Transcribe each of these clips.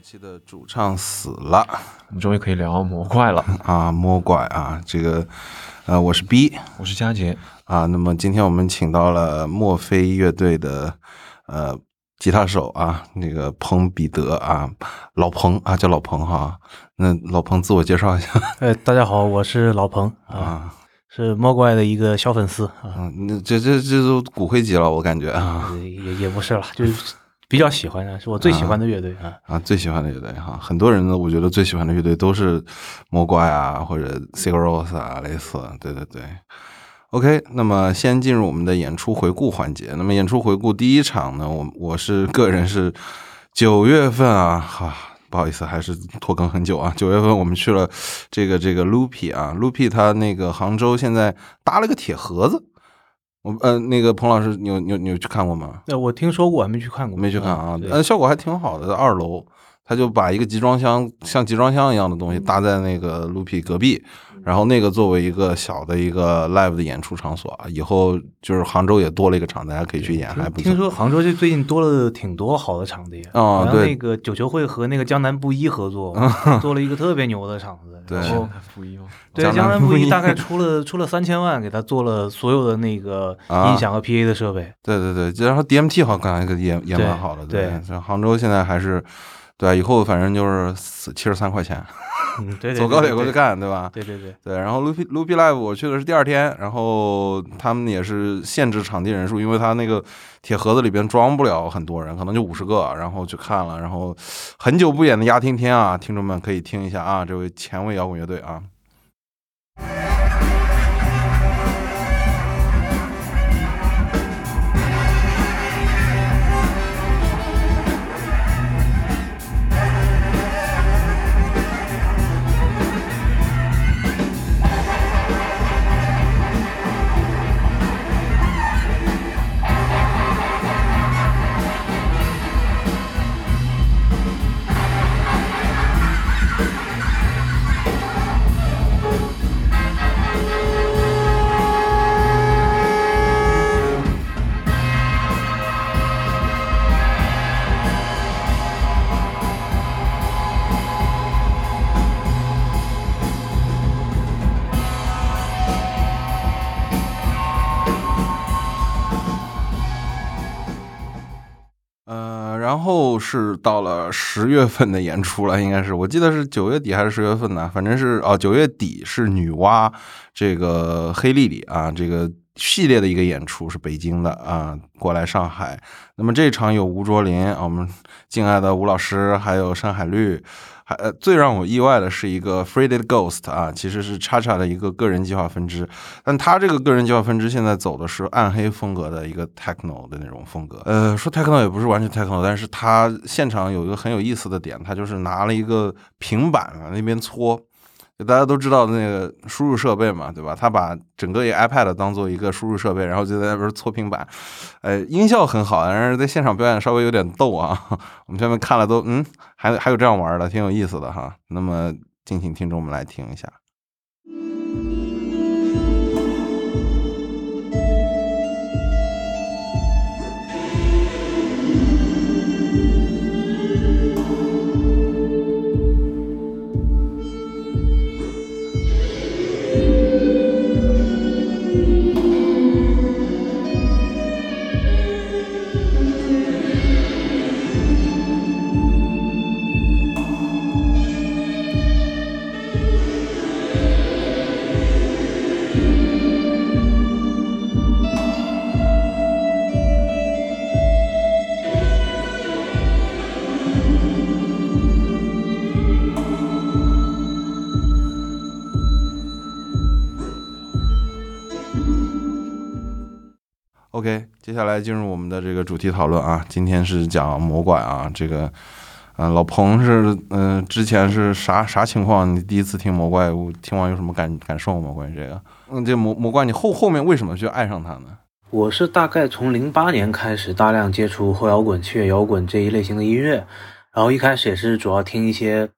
期的主唱死了我们终于可以聊魔怪了。啊，魔怪啊，这个呃，我是 B 我是佳杰，啊，那么今天我们请到了墨菲乐队的呃吉他手啊，那个彭彼得啊，老彭啊，叫老彭哈。那老彭自我介绍一下哎，大家好，我是老彭啊，啊，是魔怪的一个小粉丝啊，嗯，那这这这都骨灰级了，我感觉啊呃也也不是了，就是比较喜欢的，是我最喜欢的乐队啊。啊，最喜欢的乐队哈，很多人呢，我觉得最喜欢的乐队都是魔怪啊，或者 Sigur Rós 啊，类似，对对对。OK，那么先进入我们的演出回顾环节。那么演出回顾第一场呢，我我是个人是九月份啊，哈、不好意思，还是拖更很久啊。九月份我们去了这个这个 Loopy 啊，Loopy 他那个杭州现在搭了个铁盒子。我呃，那个彭老师，你有你有你有去看过吗？对我听说过，还没去看过，没去看啊，对呃，效果还挺好的。在二楼，他就把一个集装箱像集装箱一样的东西搭在那个 Loopy 隔壁，然后那个作为一个小的一个 live 的演出场所啊，以后就是杭州也多了一个场，大家可以去演，还不错听。说杭州就最近多了挺多好的场地啊对好像那个九球会和那个江南布衣合作，做了一个特别牛的场子。对然后。对江南布布衣衣大概出了出了三千万，给他做了所有的那个啊音响和 PA 的设备。对对对，然后 DMT 好像也也对蛮好的，对像杭州现在还是，对，以后反正就是七十三块钱，嗯，对对，走高铁过去。看，对吧？对对对，对，然后 Loopy Loopy Live 我去的是第二天，然后他们也是限制场地人数，因为他那个铁盒子里边装不了很多人，可能就五十个，然后去看了，然后很久不演的压听天啊，听众们可以听一下啊，这位前卫摇滚乐队啊。是到了十月份的演出了，应该是我记得是九月底还是十月份呢？反正是哦，九月底是女娲这个黑莉莉啊，这个系列的一个演出是北京的啊，过来上海。那么这场有吴卓林，我们敬爱的吴老师，还有山海绿。还呃，最让我意外的是一个 Faded Ghost 啊，其实是叉叉的一个个人计划分支，但他这个个人计划分支现在走的是暗黑风格的一个 techno 的那种风格。呃，说 techno 也不是完全 techno，但是他现场有一个很有意思的点，他就是拿了一个平板啊那边搓。大家都知道那个输入设备嘛，对吧？他把整个一个 iPad 当做一个输入设备，然后就在那边搓平板，呃，音效很好，但是在现场表演稍微有点逗啊。我们下面看了都嗯，还还有这样玩的，挺有意思的哈。那么，敬请听众们来听一下。OK，接下来进入我们的这个主题讨论啊。今天是讲魔怪啊，这个，嗯、老彭是，嗯、之前是啥啥情况？你第一次听魔怪，听完有什么感感受吗？关于这个，嗯，这魔魔怪，你后后面为什么去爱上他呢？我是大概从零八年开始大量接触后摇滚、器乐摇滚这一类型的音乐，然后一开始也是主要听一些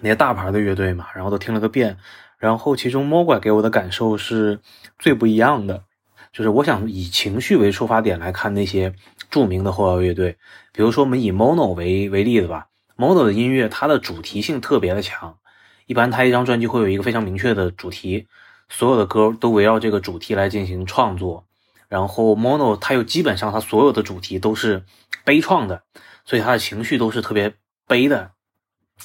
那些大牌的乐队嘛，然后都听了个遍。然后其中魔怪给我的感受是最不一样的，就是我想以情绪为出发点来看那些著名的后摇乐队，比如说我们以 Mono 为为例子吧，Mono 的音乐它的主题性特别的强，一般它一张专辑会有一个非常明确的主题，所有的歌都围绕这个主题来进行创作。然后 Mono 它又基本上它所有的主题都是悲怆的，所以它的情绪都是特别悲的。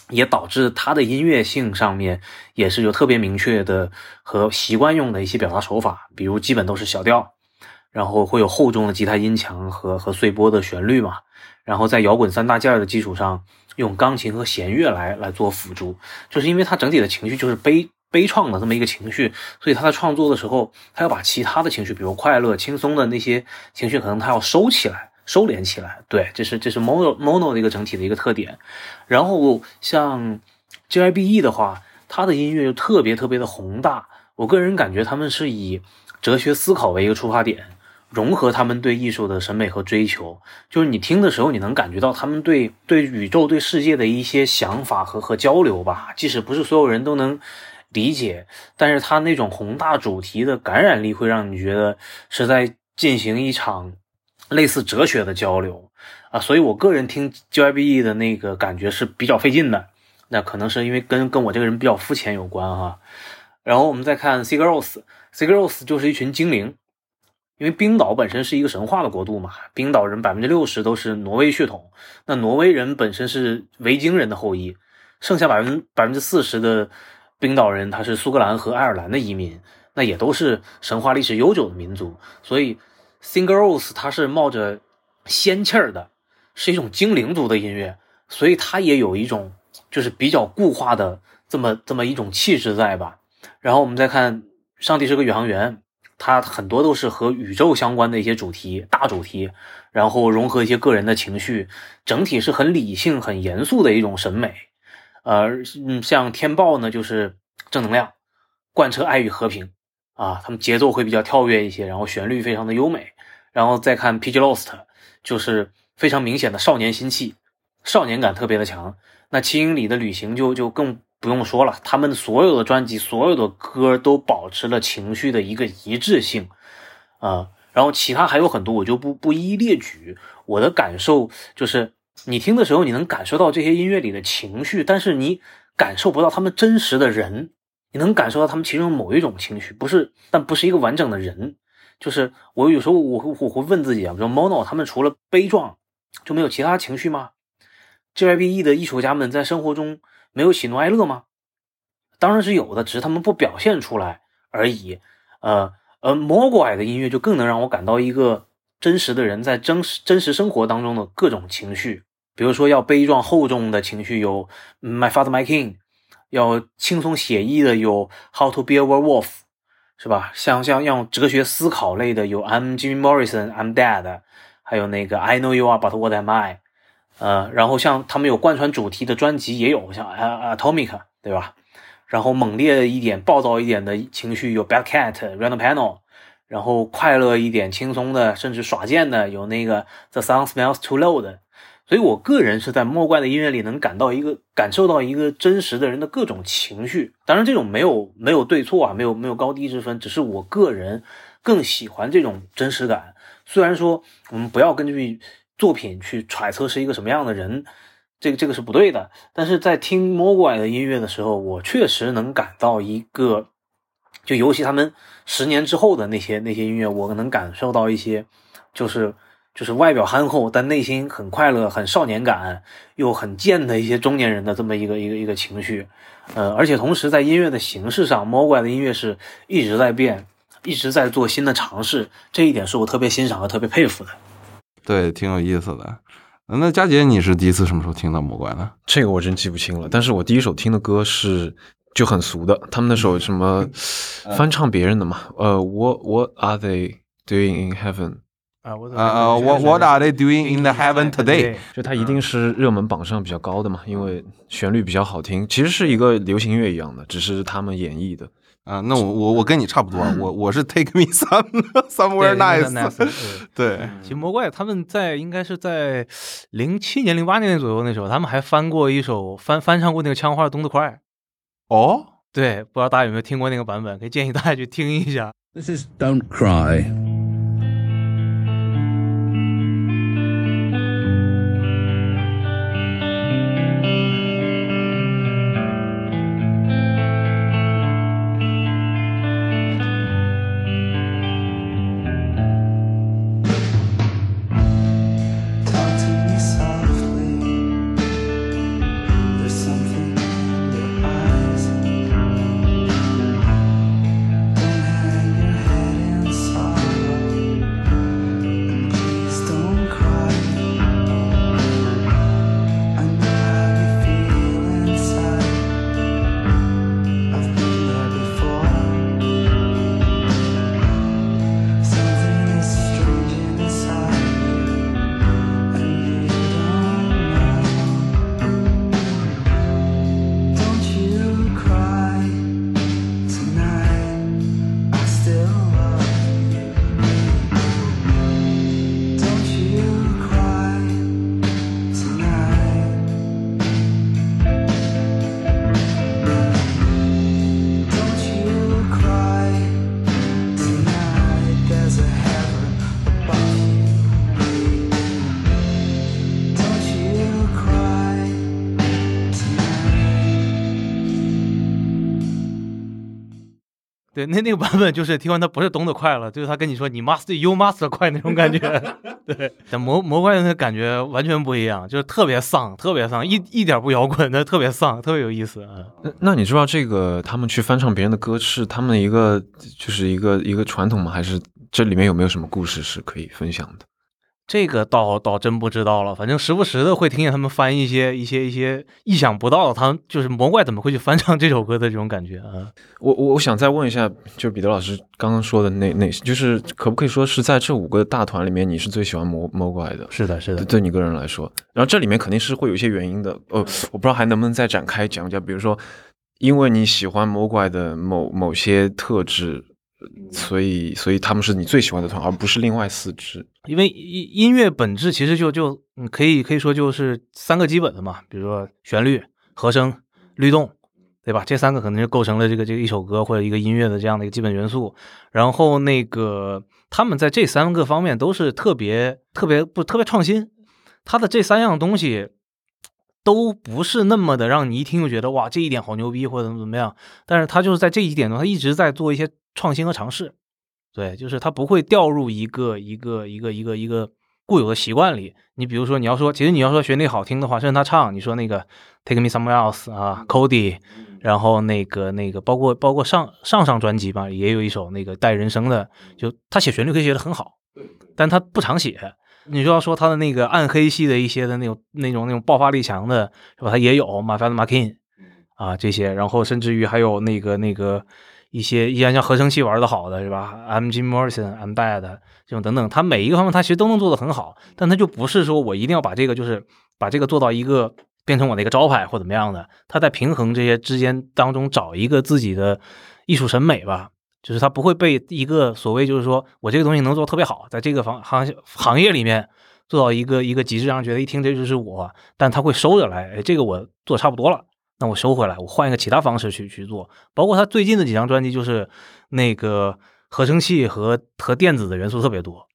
也导致他的音乐性上面也是有特别明确的和习惯用的一些表达手法，比如基本都是小调，然后会有厚重的吉他音墙和和碎波的旋律嘛，然后在摇滚三大件的基础上用钢琴和弦乐来来做辅助，就是因为他整体的情绪就是悲悲怆的这么一个情绪，所以他在创作的时候，他要把其他的情绪，比如快乐、轻松的那些情绪，可能他要收起来。收敛起来，对，这是这是 mono mono 的一个整体的一个特点。然后像 JIBE 的话，它的音乐就特别特别的宏大。我个人感觉他们是以哲学思考为一个出发点，融合他们对艺术的审美和追求。就是你听的时候，你能感觉到他们对对宇宙、对世界的一些想法和和交流吧。即使不是所有人都能理解，但是他那种宏大主题的感染力，会让你觉得是在进行一场。类似哲学的交流啊，所以我个人听 JYPE 的那个感觉是比较费劲的。那可能是因为跟跟我这个人比较肤浅有关哈。然后我们再看 Sigros，Sigros 就是一群精灵，因为冰岛本身是一个神话的国度嘛，冰岛人百分之六十都是挪威血统，那挪威人本身是维京人的后裔，剩下百分百分之四十的冰岛人他是苏格兰和爱尔兰的移民，那也都是神话历史悠久的民族，所以。Singles，它是冒着仙气儿的，是一种精灵族的音乐，所以它也有一种就是比较固化的这么这么一种气质在吧。然后我们再看《上帝是个宇航员》，它很多都是和宇宙相关的一些主题、大主题，然后融合一些个人的情绪，整体是很理性、很严肃的一种审美。呃，嗯，像天豹呢，就是正能量，贯彻爱与和平。啊，他们节奏会比较跳跃一些，然后旋律非常的优美，然后再看 PG Lost，就是非常明显的少年心气，少年感特别的强。那七英里的旅行就就更不用说了，他们所有的专辑，所有的歌都保持了情绪的一个一致性，啊，然后其他还有很多，我就不不一一列举。我的感受就是，你听的时候你能感受到这些音乐里的情绪，但是你感受不到他们真实的人。你能感受到他们其中某一种情绪，不是，但不是一个完整的人。就是我有时候我会我会问自己啊，比如 Mono 他们除了悲壮就没有其他情绪吗？JYPE 的艺术家们在生活中没有喜怒哀乐吗？当然是有的，只是他们不表现出来而已。呃呃，魔怪的音乐就更能让我感到一个真实的人在真实真实生活当中的各种情绪，比如说要悲壮厚重的情绪有 My Father My King。要轻松写意的有 How to Be a Werewolf，是吧？像像用哲学思考类的有 I'm Jimmy Morrison I'm Dead，还有那个 I Know You Are But What Am I，呃，然后像他们有贯穿主题的专辑也有，像 Atomic，对吧？然后猛烈一点、暴躁一点的情绪有 Bad Cat Random Panel，然后快乐一点、轻松的甚至耍贱的有那个 The Sun Smells Too Low 的。所以，我个人是在莫怪的音乐里能感到一个感受到一个真实的人的各种情绪。当然，这种没有没有对错啊，没有没有高低之分，只是我个人更喜欢这种真实感。虽然说我们不要根据作品去揣测是一个什么样的人，这个这个是不对的。但是在听莫怪的音乐的时候，我确实能感到一个，就尤其他们十年之后的那些那些音乐，我能感受到一些，就是。就是外表憨厚，但内心很快乐、很少年感又很贱的一些中年人的这么一个一个一个情绪，呃，而且同时在音乐的形式上，猫怪的音乐是一直在变，一直在做新的尝试，这一点是我特别欣赏和特别佩服的。对，挺有意思的。那佳杰，你是第一次什么时候听到魔怪呢？这个我真记不清了，但是我第一首听的歌是就很俗的，他们那首什么翻唱别人的嘛，呃，What What are they doing in heaven？啊，呃，What What are they doing in the heaven today？就它一定是热门榜上比较高的嘛，因为旋律比较好听，其实是一个流行乐一样的，只是他们演绎的。啊，那我我我跟你差不多，我我是 Take Me Some Somewhere Nice。对，其实魔怪他们在应该是在零七年、零八年左右那时候，他们还翻过一首翻翻唱过那个枪花的《动得快》。哦，对，不知道大家有没有听过那个版本，可以建议大家去听一下。This is Don't Cry。对，那那个版本就是听完他不是咚的快了，就是他跟你说你 must you must 快那种感觉。对，但魔魔怪的感觉完全不一样，就是特别丧，特别丧，一一点不摇滚，但特别丧，特别有意思啊。那那你知道这个他们去翻唱别人的歌是他们的一个就是一个一个传统吗？还是这里面有没有什么故事是可以分享的？这个倒倒真不知道了，反正时不时的会听见他们翻一些一些一些意想不到的，他们就是魔怪怎么会去翻唱这首歌的这种感觉啊。我我我想再问一下，就是彼得老师刚刚说的那那，就是可不可以说是在这五个大团里面，你是最喜欢魔魔怪的？是的，是的，对你个人来说，然后这里面肯定是会有一些原因的。呃，我不知道还能不能再展开讲讲，比如说，因为你喜欢魔怪的某某些特质。所以，所以他们是你最喜欢的团，而不是另外四支。因为音音乐本质其实就就嗯，可以可以说就是三个基本的嘛，比如说旋律、和声、律动，对吧？这三个可能就构成了这个这个一首歌或者一个音乐的这样的一个基本元素。然后那个他们在这三个方面都是特别特别不特别创新，他的这三样东西都不是那么的让你一听就觉得哇这一点好牛逼或者怎么怎么样。但是他就是在这一点中，他一直在做一些。创新和尝试，对，就是他不会掉入一个一个一个一个一个固有的习惯里。你比如说，你要说，其实你要说旋律好听的话，甚至他唱，你说那个 Take Me Somewhere Else 啊，Cody，然后那个那个，包括包括上上上专辑吧，也有一首那个带人声的，就他写旋律可以写的很好，但他不常写。你就要说他的那个暗黑系的一些的那种那种那种爆发力强的，是吧？他也有 My My King 啊这些，然后甚至于还有那个那个。一些依然像合成器玩的好的是吧？M. G. Morrison、M. Bad 这种等等，他每一个方面他其实都能做的很好，但他就不是说我一定要把这个就是把这个做到一个变成我的一个招牌或怎么样的，他在平衡这些之间当中找一个自己的艺术审美吧，就是他不会被一个所谓就是说我这个东西能做特别好，在这个行行行业里面做到一个一个极致，让人觉得一听这就是我，但他会收着来，哎，这个我做差不多了。那我收回来，我换一个其他方式去去做。包括他最近的几张专辑，就是那个合成器和和电子的元素特别多。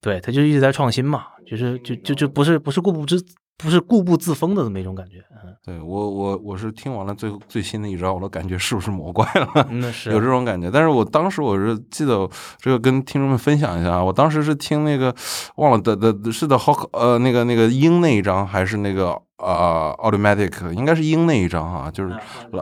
对他就一直在创新嘛，就是就就就不是不是固步自不是固步自封的这么一种感觉。嗯，对我我我是听完了最最新的一张，我都感觉是不是魔怪了？那 是有这种感觉。但是我当时我是记得这个跟听众们分享一下啊，我当时是听那个忘了的的是的好呃那个那个鹰那一张还是那个。啊，automatic 应该是英那一张哈，就是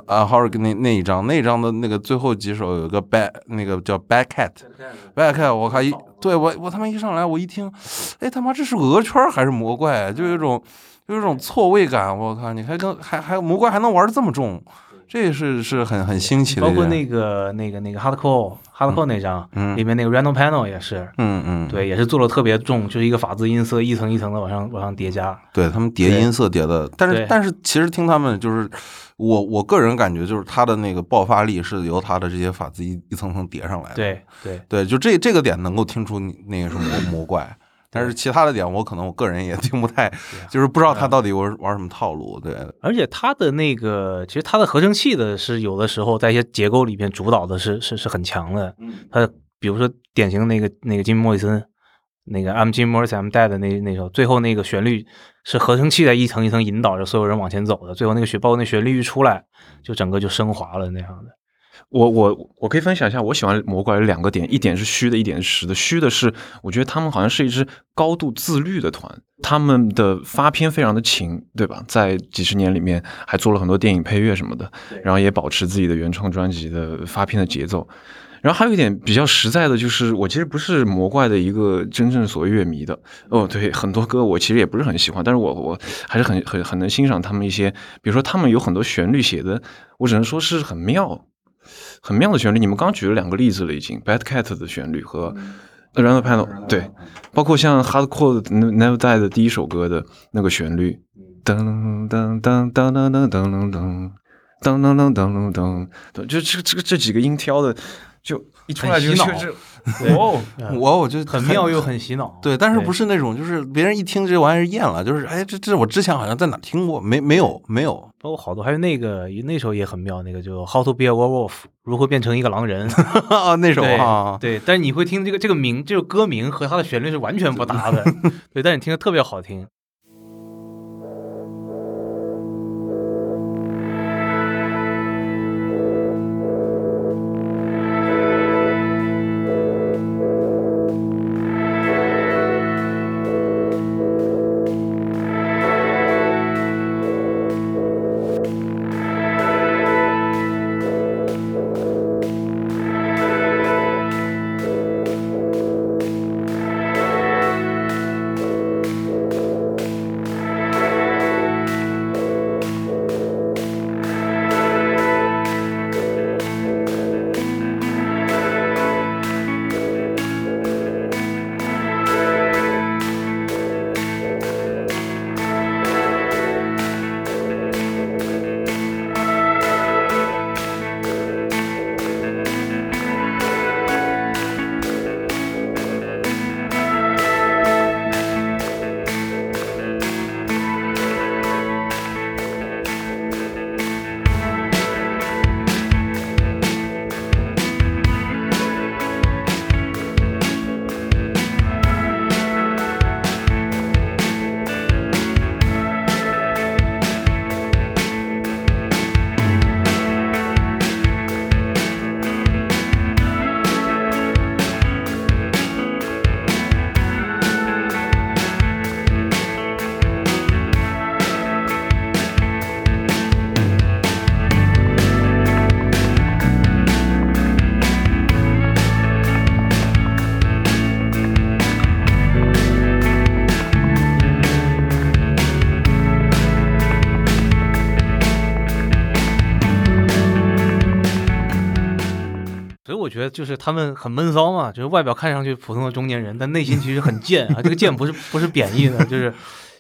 啊 h o r 那那一张，那一张的那个最后几首有个 bad 那个叫 bad cat，bad cat，我靠一对我我他妈一上来我一听，哎他妈这是鹅圈还是魔怪？就有一种就有种错位感，我靠，你还跟还还魔怪还能玩的这么重。这是是很很新奇的，包括那个那个那个 hardcore hardcore 那张，嗯里面那个 random panel 也是，嗯嗯，对，也是做的特别重，就是一个法字音色一层一层的往上往上叠加，对他们叠音色叠的，但是但是其实听他们就是我我个人感觉就是他的那个爆发力是由他的这些法字一一层层叠上来的，对对。对，就这这个点能够听出那个是魔魔怪。但是其他的点，我可能我个人也 听不太，就是不知道他到底玩玩什么套路。对，而且他的那个，其实他的合成器的是有的时候在一些结构里面主导的是是是很强的。他比如说典型的那个那个金莫里森，那个 I'm Jim Morrison I'm Dead 那那首，最后那个旋律是合成器在一层一层引导着所有人往前走的。最后那个旋包括那旋律一出来，就整个就升华了那样的。我我我可以分享一下，我喜欢魔怪有两个点，一点是虚的，一点是实的。虚的是，我觉得他们好像是一支高度自律的团，他们的发片非常的勤，对吧？在几十年里面还做了很多电影配乐什么的，然后也保持自己的原创专辑的发片的节奏。然后还有一点比较实在的就是，我其实不是魔怪的一个真正所谓乐迷的哦，对，很多歌我其实也不是很喜欢，但是我我还是很很很能欣赏他们一些，比如说他们有很多旋律写的，我只能说是很妙。很妙的旋律，你们刚举了两个例子了，已经 Bad Cat 的旋律和 Around the Panel，对，包括像 Hardcore Never Die 的第一首歌的那个旋律，噔噔噔噔噔噔噔噔噔噔噔噔噔噔，就这这个这几个音挑的，就一出来就就是。哦，我我就很妙又很洗脑，对，但是不是那种就是别人一听这玩意儿厌了，就是哎，这这我之前好像在哪听过，没没有没有，包括好多，还有那个那首也很妙，那个就 How to be a werewolf，如何变成一个狼人 那首啊，对，但是你会听这个这个名，这个歌名和它的旋律是完全不搭的，对，但你听着特别好听。就是他们很闷骚嘛，就是外表看上去普通的中年人，但内心其实很贱啊。这个贱不是不是贬义的，就是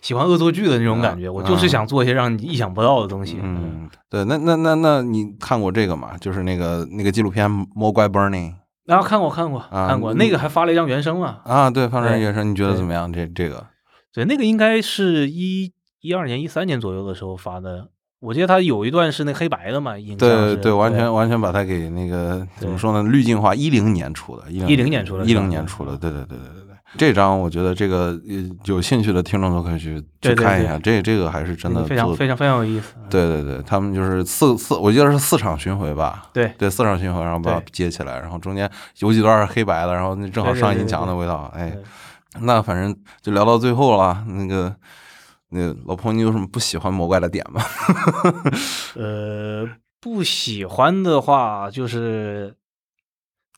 喜欢恶作剧的那种感觉。我就是想做一些让你意想不到的东西。嗯，对，那那那那你看过这个吗？就是那个那个纪录片《魔怪 Burning》然后看过看过啊看过，嗯那个还发了一张原声嘛。啊？对，放人对原声，你觉得怎么样？这这个对，那个应该是一一二年、一三年左右的时候发的。我记得他有一段是那黑白的嘛，影像是对对，完全完全把它给那个怎么说呢？滤镜化，一零年出的，一10年出的一零年出的，对对对对对对。这张我觉得这个呃有兴趣的听众都可以去对对去看一下，这这个还是真的非常非常非常有意思。对对对，他们就是四四，我记得是四场巡回吧。对对，四场巡回，然后把它接起来，然后中间有几段是黑白的，然后那正好上音对对对对对墙的味道，哎，那反正就聊到最后了。那个，那老彭，你有什么不喜欢魔怪的点吗？呃，不喜欢的话就是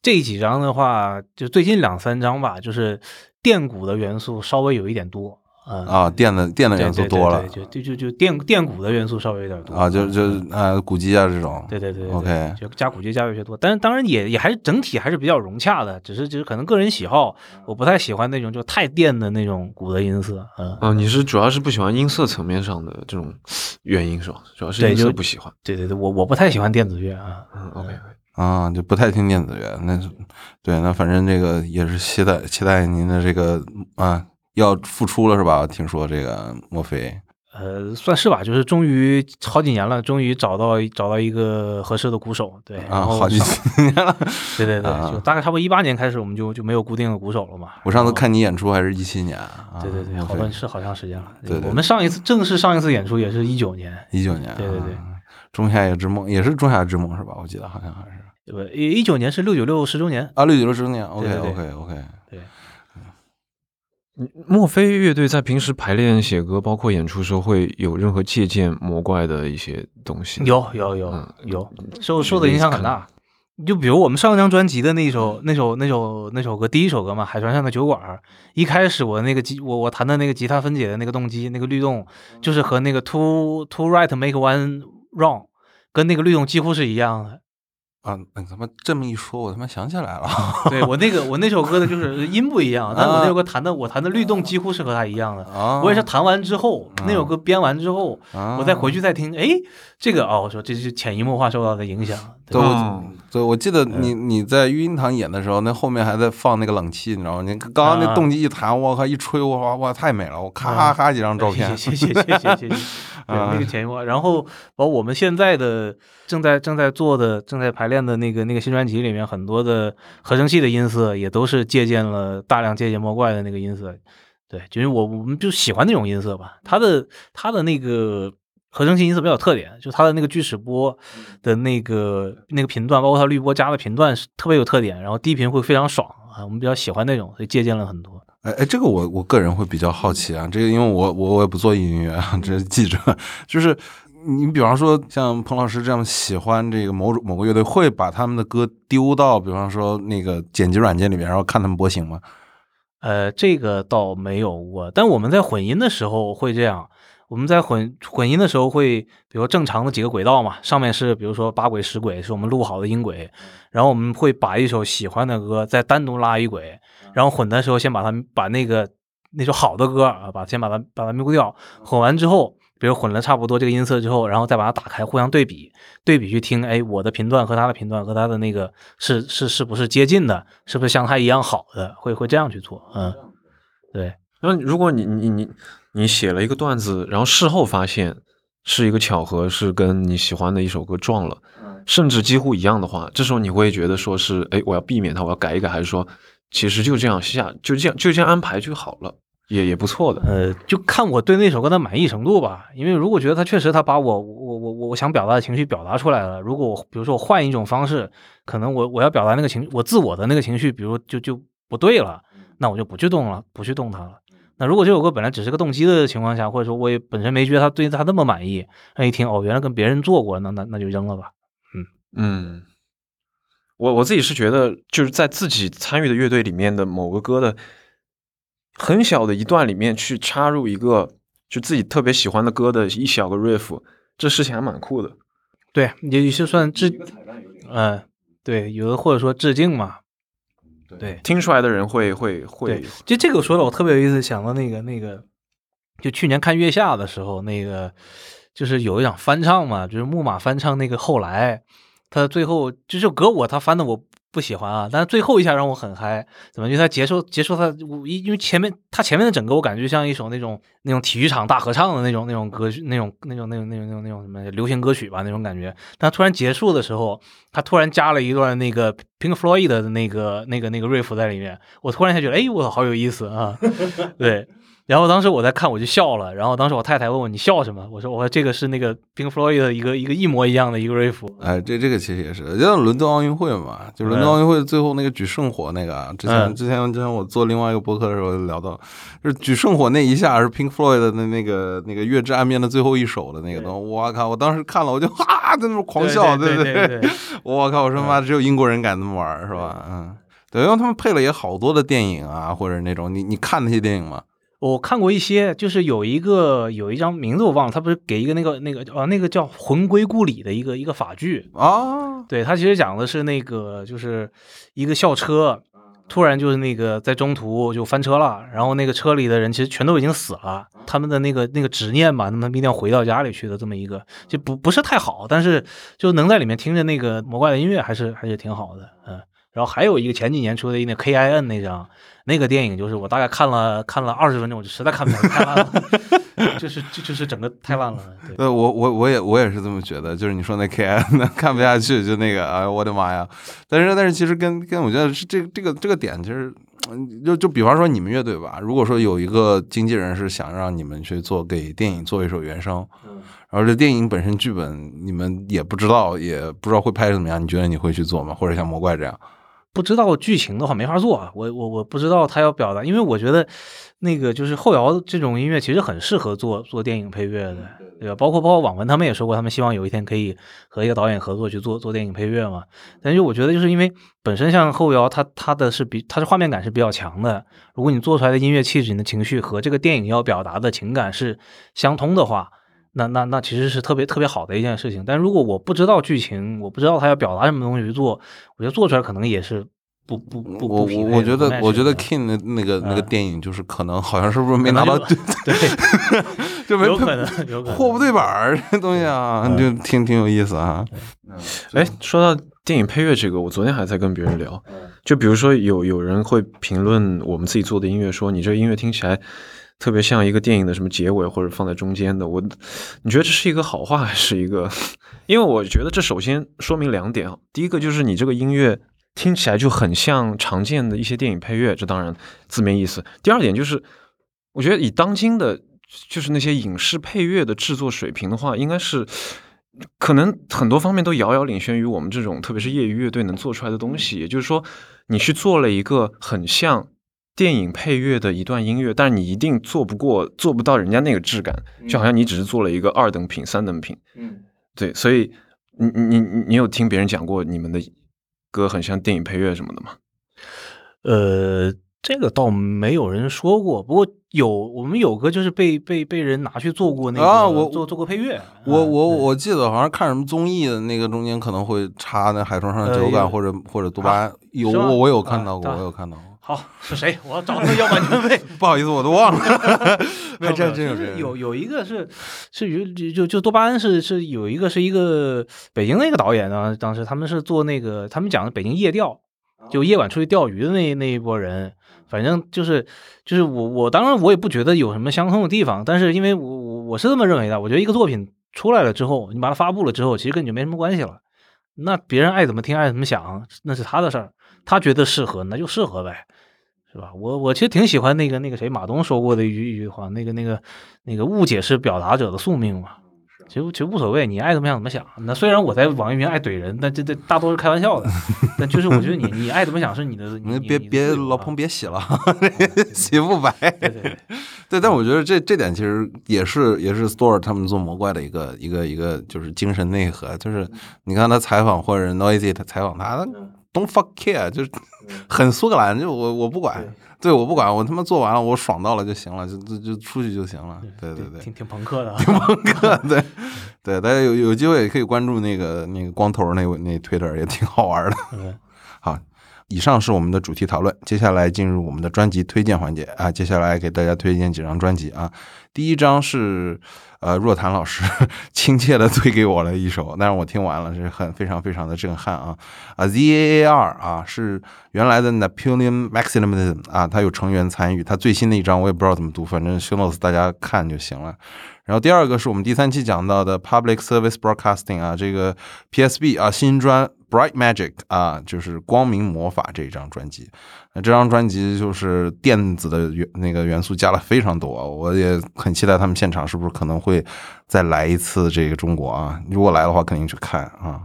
这几张的话，就最近两三张吧，就是电鼓的元素稍微有一点多。嗯啊，电的电的元素多了对对就就就就电电鼓的元素稍微有点多啊，就就嗯啊古籍啊这种。对对对对 OK 就加鼓机加有些多，但是当然也也还是整体还是比较融洽的，只是就是可能个人喜好，我不太喜欢那种就太电的那种鼓的音色，嗯，啊，你是主要是不喜欢音色层面上的这种原因是吧？主要是音色不喜欢。对对对，我我不太喜欢电子乐啊，嗯，OK，啊，就不太听电子乐，那对，那反正这个也是期待期待您的这个啊要复出了是吧？听说这个墨菲呃，算是吧，就是终于好几年了，终于找到找到一个合适的鼓手，对，然啊，后好几年了。对对对，啊就大概差不多一八年开始，我们就就没有固定的鼓手了嘛。我上次看你演出还是一七年，啊、对对对，好多是好长时间了。对对我们上一次正式上一次演出也是一九年，一九年，对对对啊仲夏夜之梦也是仲夏之梦是吧？我记得好像还是对吧？一九年是六九六十周年，啊，六九六十周年，OK OK OK，对，墨菲乐队在平时排练、写歌，包括演出时候，会有任何借鉴魔怪的一些东西？有有有嗯有，受受的影响很大。就比如我们上张专辑的那首那首那首那首歌，第一首歌嘛，《海船上的酒馆》。一开始我那个吉我我弹的那个吉他分解的那个动机，那个律动，就是和那个 two two right make one wrong，跟那个律动几乎是一样的。啊，你他妈这么一说，我他妈想起来了，对我那个我那首歌的就是音不一样，但是我那首歌弹的我弹的律动几乎是和他一样的。啊，我也是弹完之后，啊那首歌编完之后，啊，我再回去再听，哎，这个啊我说这是潜移默化受到的影响对吧？对我记得你你在育婴堂演的时候那后面还在放那个冷气你知道吗？你刚刚那动静一弹我靠一吹哇哇太美了我咔咔咔几张照片谢谢谢谢谢谢啊 那个潜移默化然后把我们现在的正在正在做的正在排练的那个那个新专辑里面很多的合成器的音色也都是借鉴了大量借鉴莫怪的那个音色对就是我我们就喜欢那种音色吧。他的他的那个合成器音色比较有特点，就它的那个锯齿波的那个那个频段，包括它滤波加的频段是特别有特点，然后低频会非常爽啊，我们比较喜欢那种，所以借鉴了很多。哎哎，这个我我个人会比较好奇啊，这个因为我我我也不做音乐啊，这是记者，就是你比方说像彭老师这样喜欢这个某种某个乐队，会把他们的歌丢到比方说那个剪辑软件里面，然后看他们波形吗？呃，这个倒没有过，但我们在混音的时候会这样。我们在混混音的时候会，比如正常的几个轨道嘛，上面是比如说八轨、十轨，是我们录好的音轨，然后我们会把一首喜欢的歌再单独拉一轨，然后混的时候先把它把那个那首好的歌啊，把先把它把它咪咕掉，混完之后，比如混了差不多这个音色之后，然后再把它打开，互相对比，对比去听，哎，我的频段和他的频段和他的那个是是是不是接近的，是不是像他一样好的，会会这样去做，嗯，对。那如果你你你你写了一个段子，然后事后发现是一个巧合，是跟你喜欢的一首歌撞了，甚至几乎一样的话，这时候你会觉得说是，哎，我要避免它，我要改一改，还是说其实就这样下，就这样就这样安排就好了，也也不错的。呃，就看我对那首歌的满意程度吧。因为如果觉得他确实他把我我我我我想表达的情绪表达出来了，如果我比如说我换一种方式，可能我我要表达那个情我自我的那个情绪，比如就就不对了，那我就不去动了，不去动它了。那如果这首歌本来只是个动机的情况下，或者说我也本身没觉得他对他那么满意，那一听哦，原来跟别人做过，那那那就扔了吧。嗯嗯，我我自己是觉得，就是在自己参与的乐队里面的某个歌的很小的一段里面去插入一个就自己特别喜欢的歌的一小个 riff，这事情还蛮酷的。对，也也是算致，嗯、对，有的或者说致敬嘛，对。听出来的人会会会对，就这个说的我特别有意思，想到那个那个，就去年看月下的时候，那个就是有一场翻唱嘛，就是木马翻唱那个后来，他最后就这首歌我他翻的我不喜欢啊，但是最后一下让我很嗨，怎么就他结束结束他我因因为前面他前面的整个我感觉就像一首那种那种体育场大合唱的那种那种歌曲那种那种那种那种那种那种什么流行歌曲吧那种感觉，但突然结束的时候，他突然加了一段那个 Pink Floyd 的那个那个那个 riff 在里面，我突然一下觉得，哎，我，好有意思啊！对，然后当时我在看，我就笑了。然后当时我太太问我你笑什么？我说我说这个是那个 Pink Floyd 的一个一个一模一样的一个 riff。哎，这这个其实也是，就像伦敦奥运会嘛，就伦敦奥运会最后那个举圣火那个啊，之前嗯之前之前我做另外一个博客的时候就聊到，就是举圣火那一下是 Pink Floyd 的那那个那个月之暗面的最后一首的那个东西，我靠，我当时看了我就哈在那边狂笑，对对对对对我靠，我说妈只有英国人敢这么玩儿是吧？嗯，对，因为他们配了也好多的电影啊，或者那种你你看那些电影吗？我看过一些，就是有一个有一张名字我忘了，他不是给一个那个那个啊那个叫魂归故里的一个一个法剧，啊，对他其实讲的是那个就是一个校车。突然就是那个在中途就翻车了，然后那个车里的人其实全都已经死了，他们的那个那个执念吧，他们一定要回到家里去的这么一个，就不不是太好，但是就能在里面听着那个魔怪的音乐，还是还是挺好的，嗯。然后还有一个前几年出的那 K I N 那张那个电影，就是我大概看了看了二十分钟，我就实在看不下去，太烂了，就是就就是整个太烂了，对。对我我我也我也是这么觉得，就是你说那 K 那 看不下去，就那个哎我的妈呀！但是但是其实跟跟我觉得是这这个这个点，其实嗯就就比方说你们乐队吧，如果说有一个经纪人是想让你们去做给电影做一首原声，然后这电影本身剧本你们也不知道，也不知道会拍怎么样，你觉得你会去做吗？或者像魔怪这样？不知道剧情的话没法做啊，我我我不知道他要表达，因为我觉得那个就是后摇这种音乐其实很适合做做电影配乐的，对吧？包括包括网文他们也说过，他们希望有一天可以和一个导演合作去做做电影配乐嘛。但是我觉得就是因为本身像后摇，它它的是比它是画面感是比较强的，如果你做出来的音乐气质、你的情绪和这个电影要表达的情感是相通的话。那那那其实是特别特别好的一件事情，但如果我不知道剧情，我不知道他要表达什么东西去做，我觉得做出来可能也是不不不我我我觉得我觉得 King 的那个那个嗯。电影就是可能好像是不是没拿到对对，就没有可能有可能货不对板儿这东西啊，就挺挺有意思啊。哎，说到电影配乐这个，我昨天还在跟别人聊，就比如说有有人会评论我们自己做的音乐，说你这音乐听起来特别像一个电影的什么结尾或者放在中间的，我你觉得这是一个好话还是一个？因为我觉得这首先说明两点啊，第一个就是你这个音乐听起来就很像常见的一些电影配乐，这当然字面意思。第二点就是，我觉得以当今的就是那些影视配乐的制作水平的话，应该是可能很多方面都遥遥领先于我们这种特别是业余乐队能做出来的东西。也就是说，你去做了一个很像电影配乐的一段音乐，但是你一定做不过、做不到人家那个质感，就好像你只是做了一个二等品、三等品。嗯，对，所以你你你你有听别人讲过你们的歌很像电影配乐什么的吗？呃，这个倒没有人说过，不过有我们有个就是被被被人拿去做过那个啊我做做过配乐，我我我记得好像看什么综艺的那个中间可能会插那海床上的酒呃有。感或者或者多巴胺，有我我有啊看到过，啊我有看到过。好是谁？我要找他们要版权费。不好意思，我都忘了。没有真真有这有有一个是是有就就就多巴胺是是有一个是一个北京的一个导演呢，当时他们是做那个他们讲的北京夜钓，就夜晚出去钓鱼的那那一波人，反正就是就是我我当然我也不觉得有什么相通的地方，但是因为我我我是这么认为的，我觉得一个作品出来了之后，你把它发布了之后，其实跟你就没什么关系了。那别人爱怎么听爱怎么想，那是他的事儿，他觉得适合那就适合呗。是吧？我我其实挺喜欢那个那个谁马东说过的一句一句话，那个那个那个误解是表达者的宿命嘛。其实其实无所谓，你爱怎么想怎么想。那虽然我在网易云爱怼人，但这这大多是开玩笑的。但就是我觉得你你爱怎么想是你的，你你别别老碰彭别洗了，对洗 不白。对对，对，但我觉得这这点其实也是也是 Store 他们做魔怪的一个一个一个就是精神内核，就是你看他采访或者 Noisy 他采访他，他 Don't fuck care，就是 很苏格兰，就我我不管，对我不管，我他妈做完了，我爽到了就行了，就就就出去就行了。对对对，挺挺朋克的啊。对对，大家有有机会也可以关注那个那个光头那那 Twitter 也挺好玩的。嗯 好，以上是我们的主题讨论，接下来进入我们的专辑推荐环节啊。接下来给大家推荐几张专辑啊。第一张是呃若檀老师 亲切的推给我了一首，但是我听完了是很非常非常的震撼啊啊 Z A A R 啊是原来的 Napoleon Maximism 啊，他有成员参与，他最新的一张我也不知道怎么读，反正 show notes 大家看就行了。然后第二个是我们第三期讲到的 Public Service Broadcasting 啊，这个 PSB 啊新专 Bright Magic 啊，就是光明魔法这一张专辑。那这张专辑就是电子的元那个元素加了非常多，我也很期待他们现场是不是可能会再来一次这个中国啊？如果来的话，肯定去看啊。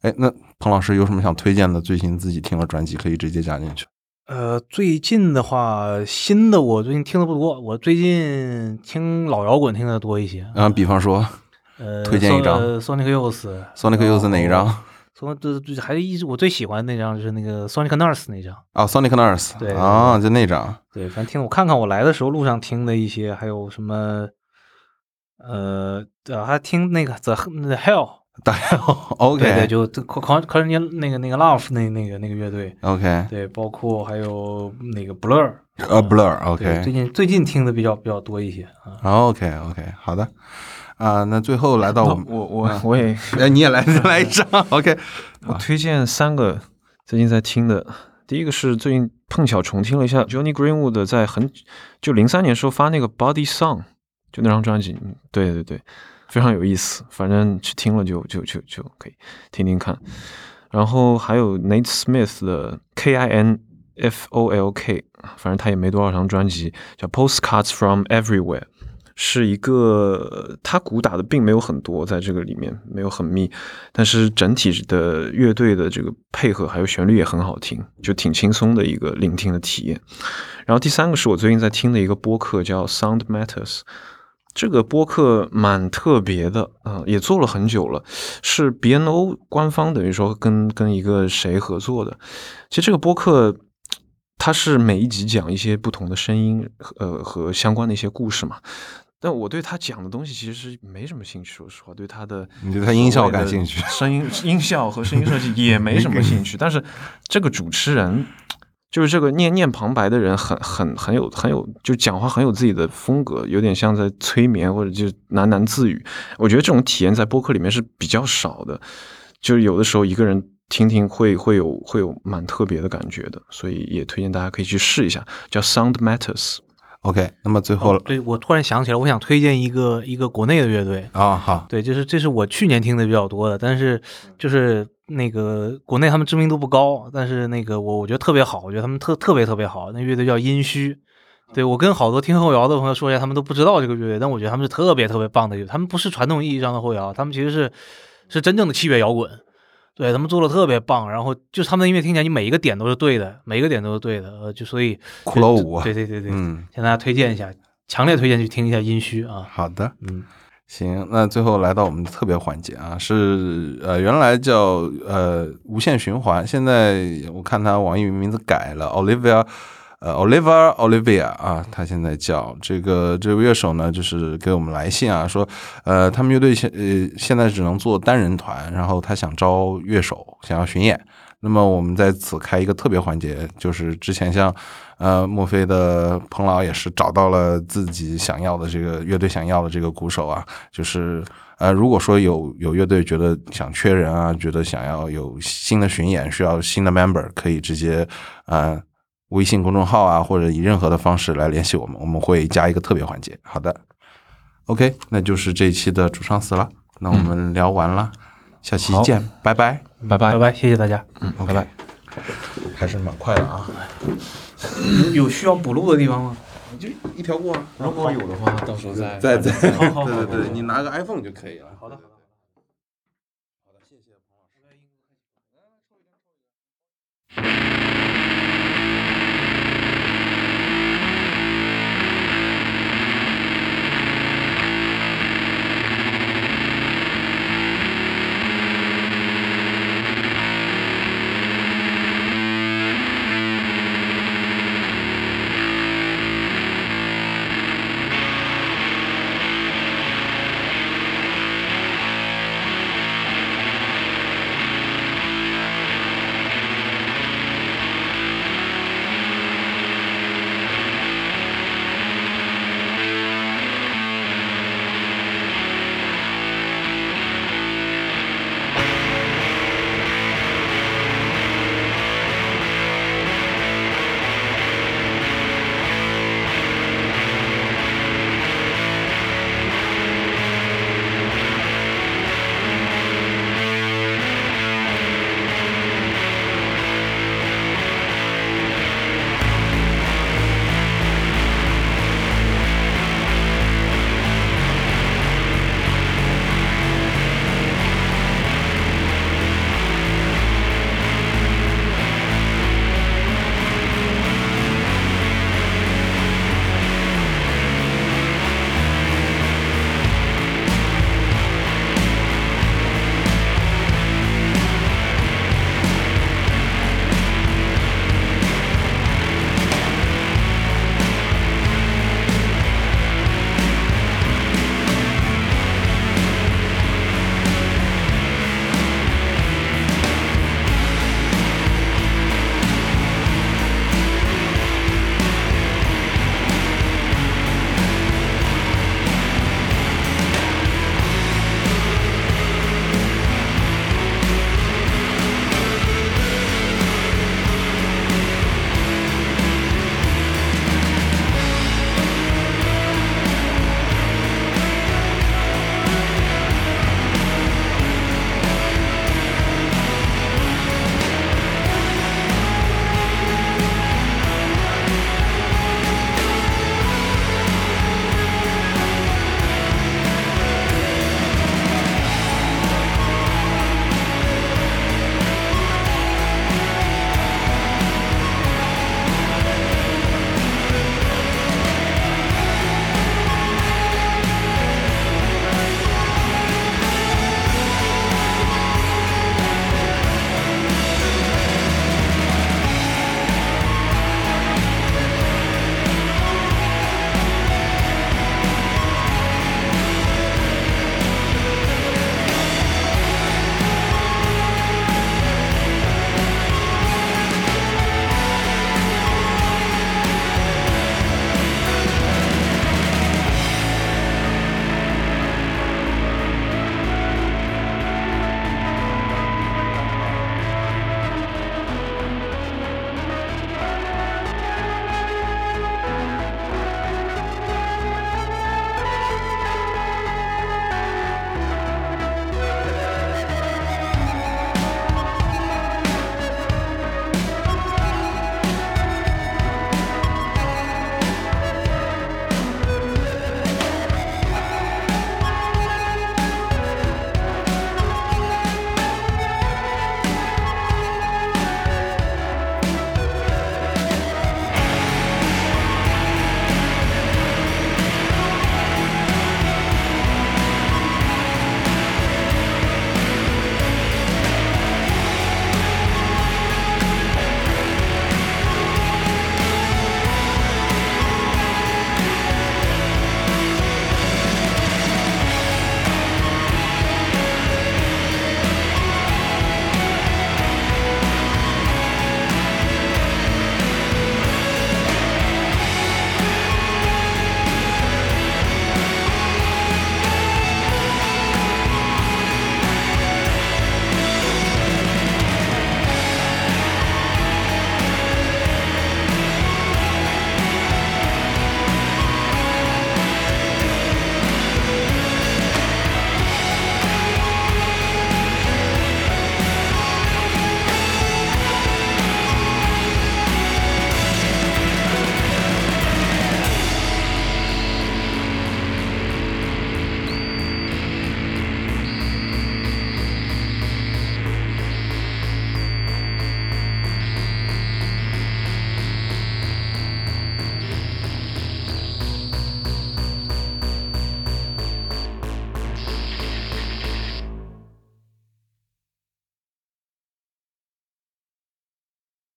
哎，那彭老师有什么想推荐的？最近自己听的专辑可以直接加进去。呃，最近的话，新的我最近听的不多，我最近听老摇滚听的多一些。嗯，比方说呃，推荐一张呃 Sonic Youth。Sonic Youth 哪一张？从这这还一直我最喜欢那张就是那个 Sonic Nurse 那张。啊，Sonic Nurse。对啊，就那张。对，反正听我看看我来的时候路上听的一些，还有什么，呃，对还听那个 The The Hell。大家 OK，对对，就科科科人家那个那个 Love 那那个那个乐队，OK，对，包括还有那个 Blur，呃，Blur OK，最近最近听的比较比较多一些啊。OK OK，好的啊，那最后来到我们，我我我也 哎，你也来 来一张 OK，我推荐三个最近在听的。第一个是最近碰巧重听了一下 Johnny Greenwood 在很就零三年时候发那个 Body Song，就那张专辑，嗯对对对，非常有意思。反正去听了就就就就可以听听看。然后还有 Nate Smith 的 K I N F O L K，反正他也没多少张专辑，叫 Postcards from Everywhere。是一个，他鼓打的并没有很多，在这个里面没有很密，但是整体的乐队的这个配合还有旋律也很好听，就挺轻松的一个聆听的体验。然后第三个是我最近在听的一个播客，叫 Sound Matters。这个播客蛮特别的，啊、也做了很久了，是 BNO 官方等于说跟跟一个谁合作的。其实这个播客它是每一集讲一些不同的声音，呃和相关的一些故事嘛。但我对他讲的东西其实是没什么兴趣，说实话，对他的你对他音效感兴趣声音音效和声音设计也没什么兴趣。但是这个主持人，就是这个念念旁白的人很，很很有很有，就讲话很有自己的风格，有点像在催眠或者就喃喃自语。我觉得这种体验在播客里面是比较少的，就是有的时候一个人听听会会有会有蛮特别的感觉的，所以也推荐大家可以去试一下，叫 Sound Matters。OK，那么最后哦对，我突然想起来，我想推荐一个一个国内的乐队，啊好，对，就是这是我去年听的比较多的，但是就是那个国内他们知名度不高，但是那个我我觉得特别好，我觉得他们特特别特别好。那乐队叫阴虚，对我跟好多听后摇的朋友说一下，他们都不知道这个乐队，但我觉得他们是特别特别棒的乐队。他们不是传统意义上的后摇，他们其实是是真正的器乐摇滚。对他们做的特别棒，然后就是他们的音乐听起来，你每一个点都是对的，每一个点都是对的，呃，就所以 骷髅舞对对对对，嗯，向大家推荐一下，强烈推荐去听一下阴虚啊，好的，嗯。行，那最后来到我们的特别环节啊，是呃原来叫呃无限循环，现在我看他网易云名字改了，Olivia，呃 Oliver Olivia 啊，他现在叫这个这位乐手呢，就是给我们来信啊，说呃他们乐队现呃现在只能做单人团，然后他想招乐手，想要巡演。那么我们在此开一个特别环节，就是之前像呃墨菲的彭老也是找到了自己想要的这个乐队想要的这个鼓手啊，就是呃如果说有有乐队觉得想缺人啊，觉得想要有新的巡演，需要新的 member，可以直接呃微信公众号啊或者以任何的方式来联系我们，我们会加一个特别环节。好的，OK，那就是这一期的主唱死了，那我们聊完了，下期见，拜拜。拜拜拜拜，谢谢大家。嗯，拜拜。还是蛮快的啊，有有需要补录的地方吗？就一条过啊。如果有的话，到时候再再再，好好好对对对，你拿个 iPhone 就可以了。好的好的。